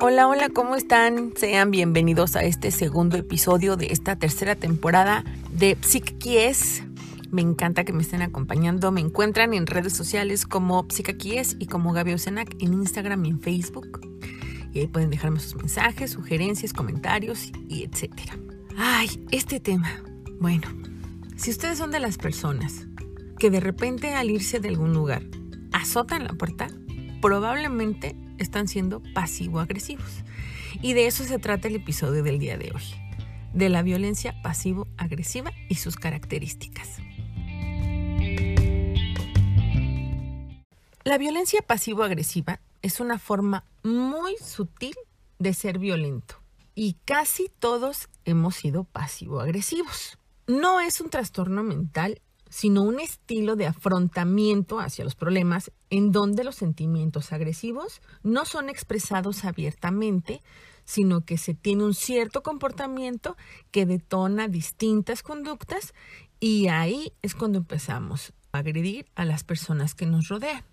Hola, hola, ¿cómo están? Sean bienvenidos a este segundo episodio de esta tercera temporada de Psiquies. Me encanta que me estén acompañando. Me encuentran en redes sociales como Psicaquies y como Gaby Ocenac en Instagram y en Facebook. Y ahí pueden dejarme sus mensajes, sugerencias, comentarios y etcétera. Ay, este tema. Bueno, si ustedes son de las personas que de repente al irse de algún lugar azotan la puerta, probablemente están siendo pasivo-agresivos. Y de eso se trata el episodio del día de hoy, de la violencia pasivo-agresiva y sus características. La violencia pasivo-agresiva es una forma muy sutil de ser violento y casi todos hemos sido pasivo-agresivos. No es un trastorno mental sino un estilo de afrontamiento hacia los problemas en donde los sentimientos agresivos no son expresados abiertamente, sino que se tiene un cierto comportamiento que detona distintas conductas y ahí es cuando empezamos a agredir a las personas que nos rodean.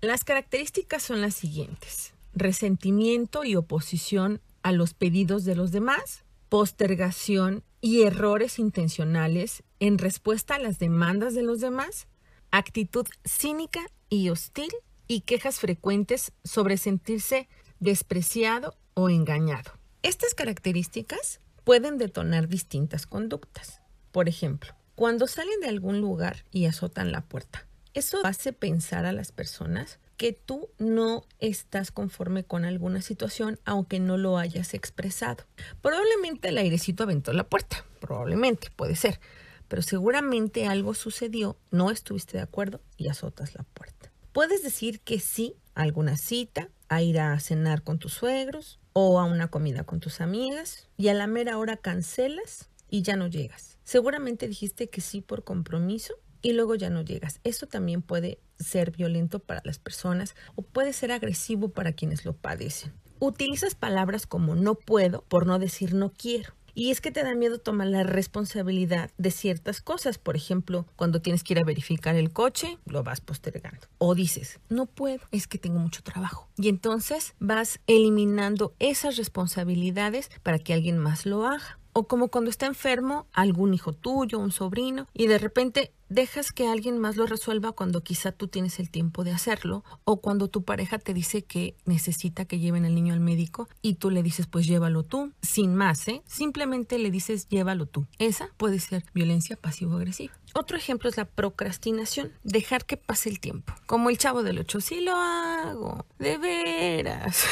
Las características son las siguientes. Resentimiento y oposición a los pedidos de los demás, postergación y errores intencionales en respuesta a las demandas de los demás, actitud cínica y hostil y quejas frecuentes sobre sentirse despreciado o engañado. Estas características pueden detonar distintas conductas. Por ejemplo, cuando salen de algún lugar y azotan la puerta, eso hace pensar a las personas que tú no estás conforme con alguna situación aunque no lo hayas expresado. Probablemente el airecito aventó la puerta, probablemente, puede ser, pero seguramente algo sucedió, no estuviste de acuerdo y azotas la puerta. Puedes decir que sí a alguna cita, a ir a cenar con tus suegros o a una comida con tus amigas y a la mera hora cancelas y ya no llegas. Seguramente dijiste que sí por compromiso y luego ya no llegas. Eso también puede ser violento para las personas o puede ser agresivo para quienes lo padecen. Utilizas palabras como no puedo por no decir no quiero. Y es que te da miedo tomar la responsabilidad de ciertas cosas. Por ejemplo, cuando tienes que ir a verificar el coche, lo vas postergando. O dices, no puedo, es que tengo mucho trabajo. Y entonces vas eliminando esas responsabilidades para que alguien más lo haga o como cuando está enfermo algún hijo tuyo, un sobrino, y de repente dejas que alguien más lo resuelva cuando quizá tú tienes el tiempo de hacerlo, o cuando tu pareja te dice que necesita que lleven al niño al médico y tú le dices pues llévalo tú, sin más, ¿eh? Simplemente le dices llévalo tú. Esa puede ser violencia pasivo-agresiva. Otro ejemplo es la procrastinación, dejar que pase el tiempo. Como el chavo del ocho, sí lo hago, de veras.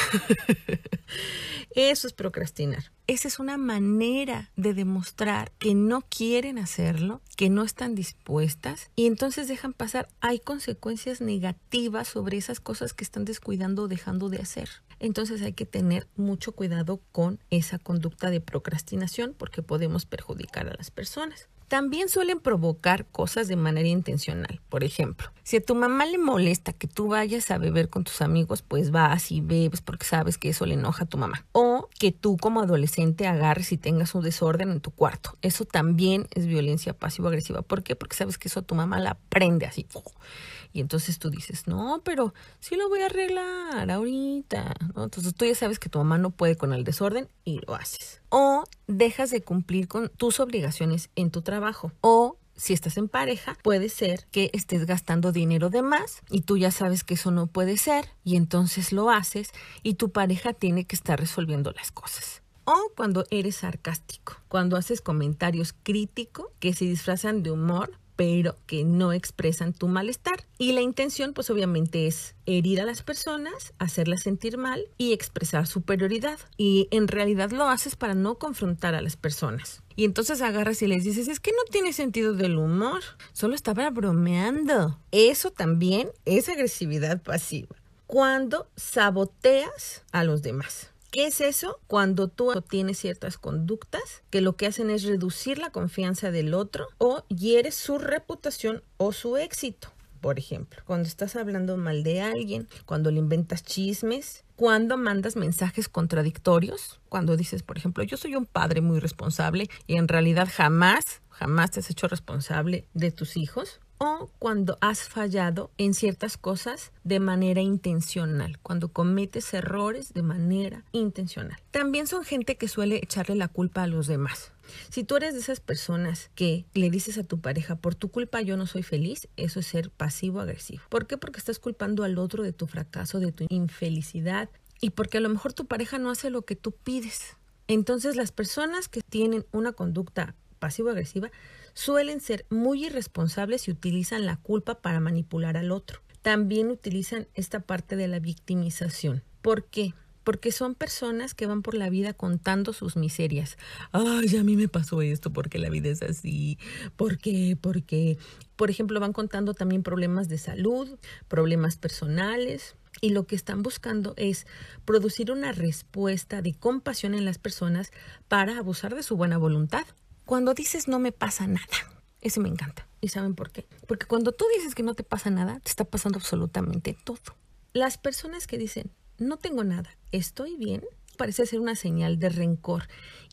Eso es procrastinar. Esa es una manera de demostrar que no quieren hacerlo, que no están dispuestas y entonces dejan pasar. Hay consecuencias negativas sobre esas cosas que están descuidando o dejando de hacer. Entonces hay que tener mucho cuidado con esa conducta de procrastinación porque podemos perjudicar a las personas también suelen provocar cosas de manera intencional. Por ejemplo, si a tu mamá le molesta que tú vayas a beber con tus amigos, pues vas y bebes porque sabes que eso le enoja a tu mamá. Que tú como adolescente agarres y tengas un desorden en tu cuarto. Eso también es violencia pasivo-agresiva. ¿Por qué? Porque sabes que eso tu mamá la prende así. Y entonces tú dices, no, pero sí lo voy a arreglar ahorita. Entonces tú ya sabes que tu mamá no puede con el desorden y lo haces. O dejas de cumplir con tus obligaciones en tu trabajo. O si estás en pareja, puede ser que estés gastando dinero de más y tú ya sabes que eso no puede ser y entonces lo haces y tu pareja tiene que estar resolviendo las cosas. O cuando eres sarcástico, cuando haces comentarios críticos que se disfrazan de humor pero que no expresan tu malestar. Y la intención, pues obviamente es herir a las personas, hacerlas sentir mal y expresar superioridad. Y en realidad lo haces para no confrontar a las personas. Y entonces agarras y les dices, es que no tiene sentido del humor, solo estaba bromeando. Eso también es agresividad pasiva. Cuando saboteas a los demás. ¿Qué es eso? Cuando tú tienes ciertas conductas que lo que hacen es reducir la confianza del otro o hieres su reputación o su éxito. Por ejemplo, cuando estás hablando mal de alguien, cuando le inventas chismes, cuando mandas mensajes contradictorios, cuando dices, por ejemplo, yo soy un padre muy responsable y en realidad jamás, jamás te has hecho responsable de tus hijos, o cuando has fallado en ciertas cosas de manera intencional, cuando cometes errores de manera intencional. También son gente que suele echarle la culpa a los demás. Si tú eres de esas personas que le dices a tu pareja, por tu culpa yo no soy feliz, eso es ser pasivo-agresivo. ¿Por qué? Porque estás culpando al otro de tu fracaso, de tu infelicidad y porque a lo mejor tu pareja no hace lo que tú pides. Entonces las personas que tienen una conducta pasivo-agresiva suelen ser muy irresponsables y utilizan la culpa para manipular al otro. También utilizan esta parte de la victimización. ¿Por qué? porque son personas que van por la vida contando sus miserias. Ay, a mí me pasó esto porque la vida es así. ¿Por qué? Porque, por ejemplo, van contando también problemas de salud, problemas personales. Y lo que están buscando es producir una respuesta de compasión en las personas para abusar de su buena voluntad. Cuando dices no me pasa nada, eso me encanta. ¿Y saben por qué? Porque cuando tú dices que no te pasa nada, te está pasando absolutamente todo. Las personas que dicen no tengo nada, estoy bien, parece ser una señal de rencor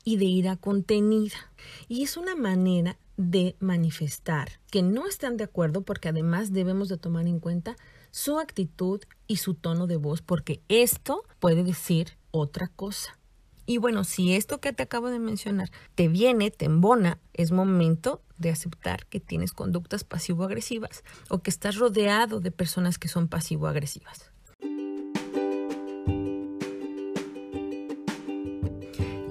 y de ira contenida. Y es una manera de manifestar que no están de acuerdo porque además debemos de tomar en cuenta su actitud y su tono de voz porque esto puede decir otra cosa. Y bueno, si esto que te acabo de mencionar te viene, te embona, es momento de aceptar que tienes conductas pasivo-agresivas o que estás rodeado de personas que son pasivo-agresivas.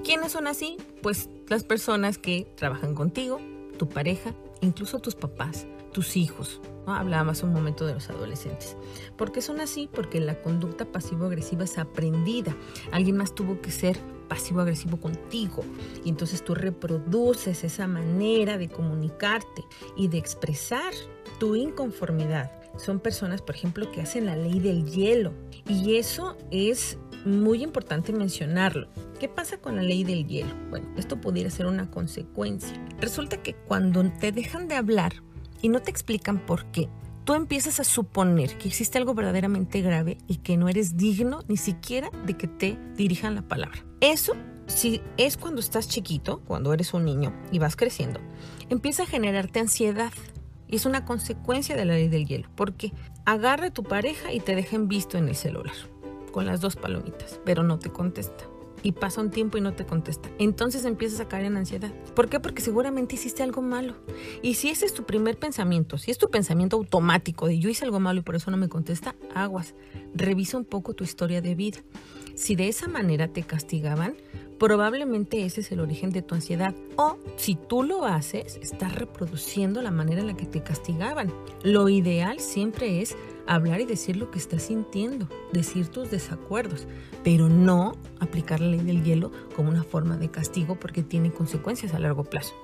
¿Quiénes son así? Pues las personas que trabajan contigo, tu pareja, incluso tus papás, tus hijos. Hablábamos un momento de los adolescentes. ¿Por qué son así? Porque la conducta pasivo-agresiva es aprendida. Alguien más tuvo que ser pasivo-agresivo contigo. Y entonces tú reproduces esa manera de comunicarte y de expresar tu inconformidad. Son personas, por ejemplo, que hacen la ley del hielo. Y eso es muy importante mencionarlo. ¿Qué pasa con la ley del hielo? Bueno, esto pudiera ser una consecuencia. Resulta que cuando te dejan de hablar y no te explican por qué, tú empiezas a suponer que existe algo verdaderamente grave y que no eres digno ni siquiera de que te dirijan la palabra. Eso si es cuando estás chiquito, cuando eres un niño y vas creciendo, empieza a generarte ansiedad. Y es una consecuencia de la ley del hielo, porque agarra a tu pareja y te dejen visto en el celular con las dos palomitas, pero no te contesta. Y pasa un tiempo y no te contesta. Entonces empiezas a caer en ansiedad. ¿Por qué? Porque seguramente hiciste algo malo. Y si ese es tu primer pensamiento, si es tu pensamiento automático de yo hice algo malo y por eso no me contesta, aguas. Revisa un poco tu historia de vida. Si de esa manera te castigaban, probablemente ese es el origen de tu ansiedad. O si tú lo haces, estás reproduciendo la manera en la que te castigaban. Lo ideal siempre es hablar y decir lo que estás sintiendo, decir tus desacuerdos, pero no aplicar la ley del hielo como una forma de castigo porque tiene consecuencias a largo plazo.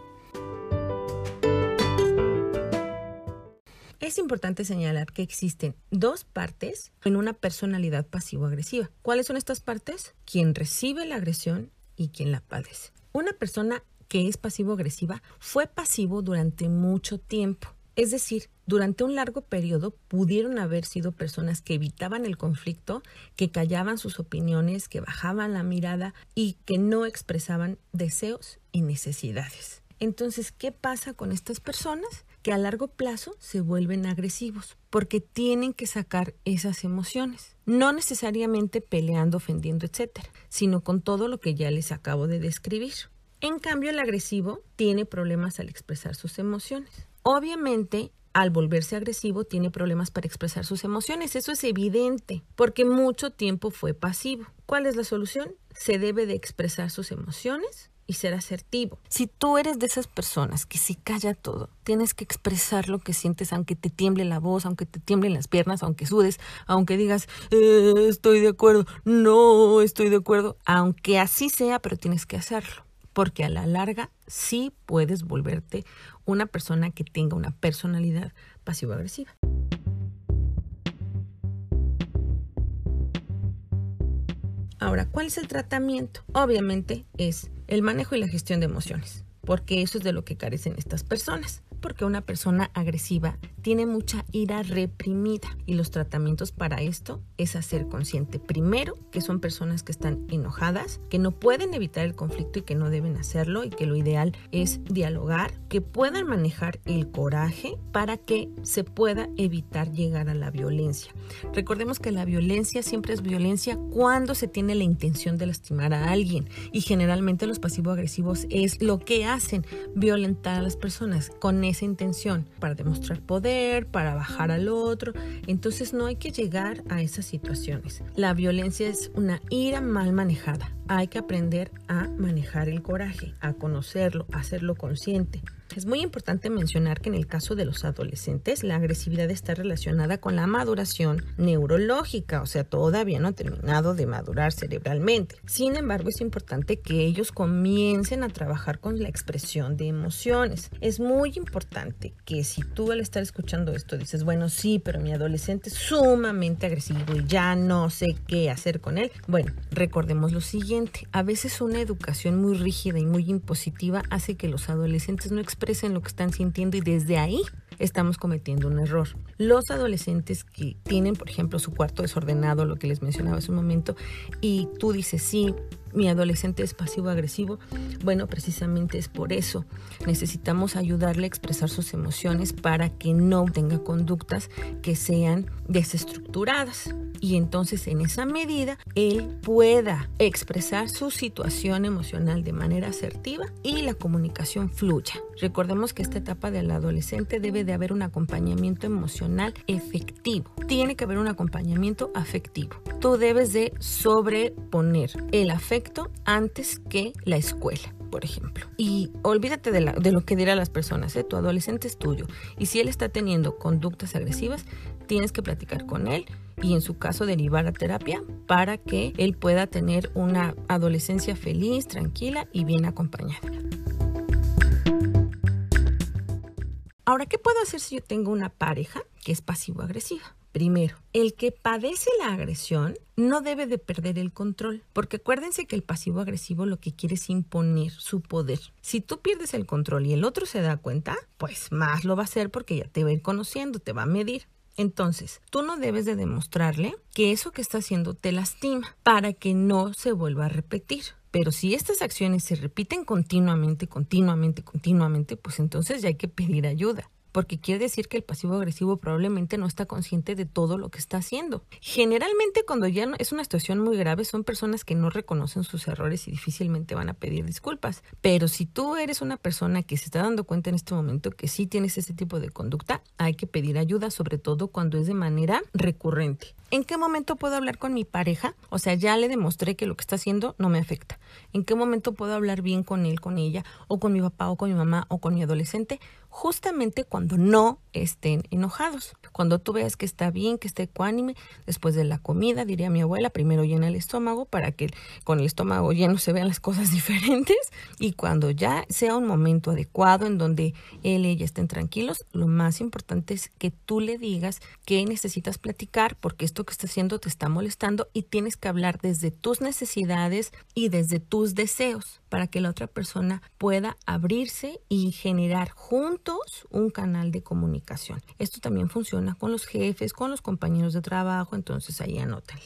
Es importante señalar que existen dos partes en una personalidad pasivo-agresiva. ¿Cuáles son estas partes? Quien recibe la agresión y quien la padece. Una persona que es pasivo-agresiva fue pasivo durante mucho tiempo. Es decir, durante un largo periodo pudieron haber sido personas que evitaban el conflicto, que callaban sus opiniones, que bajaban la mirada y que no expresaban deseos y necesidades. Entonces, ¿qué pasa con estas personas? Que a largo plazo se vuelven agresivos porque tienen que sacar esas emociones, no necesariamente peleando, ofendiendo, etcétera, sino con todo lo que ya les acabo de describir. En cambio, el agresivo tiene problemas al expresar sus emociones. Obviamente, al volverse agresivo, tiene problemas para expresar sus emociones. Eso es evidente, porque mucho tiempo fue pasivo. ¿Cuál es la solución? Se debe de expresar sus emociones y ser asertivo. Si tú eres de esas personas que se calla todo, tienes que expresar lo que sientes aunque te tiemble la voz, aunque te tiemblen las piernas, aunque sudes, aunque digas, eh, estoy de acuerdo, no estoy de acuerdo, aunque así sea, pero tienes que hacerlo porque a la larga sí puedes volverte una persona que tenga una personalidad pasivo-agresiva. Ahora, ¿cuál es el tratamiento? Obviamente es el manejo y la gestión de emociones, porque eso es de lo que carecen estas personas, porque una persona agresiva tiene mucha ira reprimida y los tratamientos para esto es hacer consciente primero que son personas que están enojadas, que no pueden evitar el conflicto y que no deben hacerlo y que lo ideal es dialogar, que puedan manejar el coraje para que se pueda evitar llegar a la violencia. Recordemos que la violencia siempre es violencia cuando se tiene la intención de lastimar a alguien y generalmente los pasivo-agresivos es lo que hacen, violentar a las personas con esa intención para demostrar poder, para bajar al otro. Entonces no hay que llegar a esas situaciones. La violencia es una ira mal manejada. Hay que aprender a manejar el coraje, a conocerlo, a hacerlo consciente. Es muy importante mencionar que en el caso de los adolescentes la agresividad está relacionada con la maduración neurológica, o sea, todavía no ha terminado de madurar cerebralmente. Sin embargo, es importante que ellos comiencen a trabajar con la expresión de emociones. Es muy importante que si tú al estar escuchando esto dices, bueno, sí, pero mi adolescente es sumamente agresivo y ya no sé qué hacer con él, bueno, recordemos lo siguiente, a veces una educación muy rígida y muy impositiva hace que los adolescentes no expresen lo que están sintiendo y desde ahí estamos cometiendo un error. Los adolescentes que tienen, por ejemplo, su cuarto desordenado, lo que les mencionaba hace un momento, y tú dices, sí, mi adolescente es pasivo-agresivo, bueno, precisamente es por eso. Necesitamos ayudarle a expresar sus emociones para que no tenga conductas que sean desestructuradas. Y entonces en esa medida él pueda expresar su situación emocional de manera asertiva y la comunicación fluya. Recordemos que esta etapa del adolescente debe de haber un acompañamiento emocional efectivo. Tiene que haber un acompañamiento afectivo. Tú debes de sobreponer el afecto antes que la escuela por ejemplo. Y olvídate de, lo que dirán las personas, ¿eh? tu adolescente es tuyo. Y si él está teniendo conductas agresivas, tienes que platicar con él y en su caso derivar a terapia para que él pueda tener una adolescencia feliz, tranquila y bien acompañada. Ahora, ¿qué puedo hacer si yo tengo una pareja que es pasivo-agresiva? Primero, el que padece la agresión no debe de perder el control, porque acuérdense que el pasivo agresivo lo que quiere es imponer su poder. Si tú pierdes el control y el otro se da cuenta, pues más lo va a hacer porque ya te va a ir conociendo, te va a medir. Entonces, tú no debes de demostrarle que eso que está haciendo te lastima para que no se vuelva a repetir. Pero si estas acciones se repiten continuamente, continuamente, continuamente, pues entonces ya hay que pedir ayuda porque quiere decir que el pasivo agresivo probablemente no está consciente de todo lo que está haciendo. Generalmente cuando ya es una situación muy grave son personas que no reconocen sus errores y difícilmente van a pedir disculpas. Pero si tú eres una persona que se está dando cuenta en este momento que sí tienes ese tipo de conducta, hay que pedir ayuda, sobre todo cuando es de manera recurrente. ¿En qué momento puedo hablar con mi pareja? O sea, ya le demostré que lo que está haciendo no me afecta. ¿En qué momento puedo hablar bien con él, con ella, o con mi papá, o con mi mamá, o con mi adolescente? Justamente cuando no estén enojados. Cuando tú veas que está bien, que esté ecuánime, después de la comida, diría mi abuela, primero llena el estómago para que con el estómago lleno se vean las cosas diferentes. Y cuando ya sea un momento adecuado en donde él y ella estén tranquilos, lo más importante es que tú le digas que necesitas platicar porque esto que está haciendo te está molestando y tienes que hablar desde tus necesidades y desde tus deseos para que la otra persona pueda abrirse y generar juntos un canal de comunicación. Esto también funciona con los jefes, con los compañeros de trabajo, entonces ahí anótale.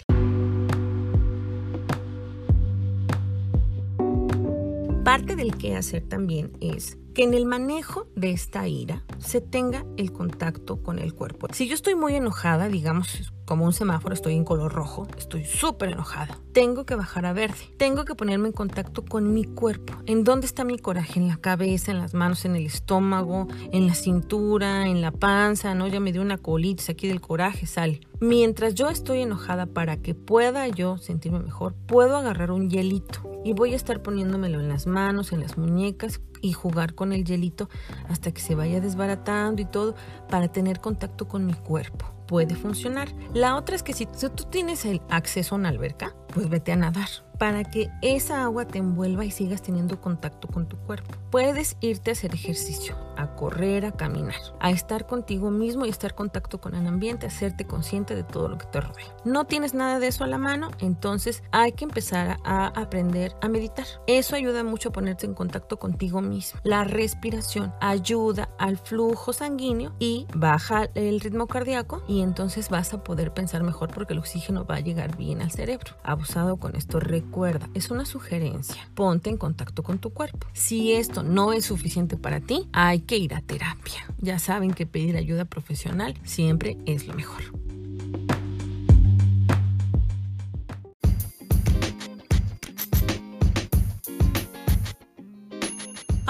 Parte del qué hacer también es que en el manejo de esta ira se tenga el contacto con el cuerpo. Si yo estoy muy enojada, digamos como un semáforo, estoy en color rojo, estoy súper enojada. Tengo que bajar a verde. Tengo que ponerme en contacto con mi cuerpo. ¿En dónde está mi coraje? En la cabeza, en las manos, en el estómago, en la cintura, en la panza, ¿no? Ya me dio una colitis aquí del coraje, sale. Mientras yo estoy enojada para que pueda yo sentirme mejor, puedo agarrar un hielito y voy a estar poniéndomelo en las manos, en las muñecas y jugar con el hielito hasta que se vaya desbaratando y todo para tener contacto con mi cuerpo puede funcionar. La otra es que si tú tienes el acceso a una alberca, pues vete a nadar para que esa agua te envuelva y sigas teniendo contacto con tu cuerpo. Puedes irte a hacer ejercicio, a correr, a caminar, a estar contigo mismo y estar en contacto con el ambiente, hacerte consciente de todo lo que te rodea. No tienes nada de eso a la mano, entonces hay que empezar a aprender a meditar. Eso ayuda mucho a ponerte en contacto contigo mismo. La respiración ayuda al flujo sanguíneo y baja el ritmo cardíaco y entonces vas a poder pensar mejor porque el oxígeno va a llegar bien al cerebro. Abusado con esto, recuerda, es una sugerencia. Ponte en contacto con tu cuerpo. Si esto no es suficiente para ti, hay que ir a terapia. Ya saben que pedir ayuda profesional siempre es lo mejor.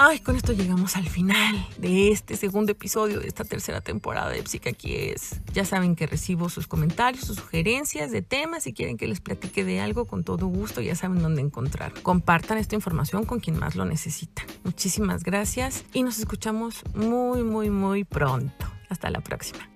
Ay, con esto llegamos al final de este segundo episodio de esta tercera temporada de Psique es. Ya saben que recibo sus comentarios, sus sugerencias de temas. Si quieren que les platique de algo, con todo gusto, ya saben dónde encontrar. Compartan esta información con quien más lo necesita. Muchísimas gracias y nos escuchamos muy, muy, muy pronto. Hasta la próxima.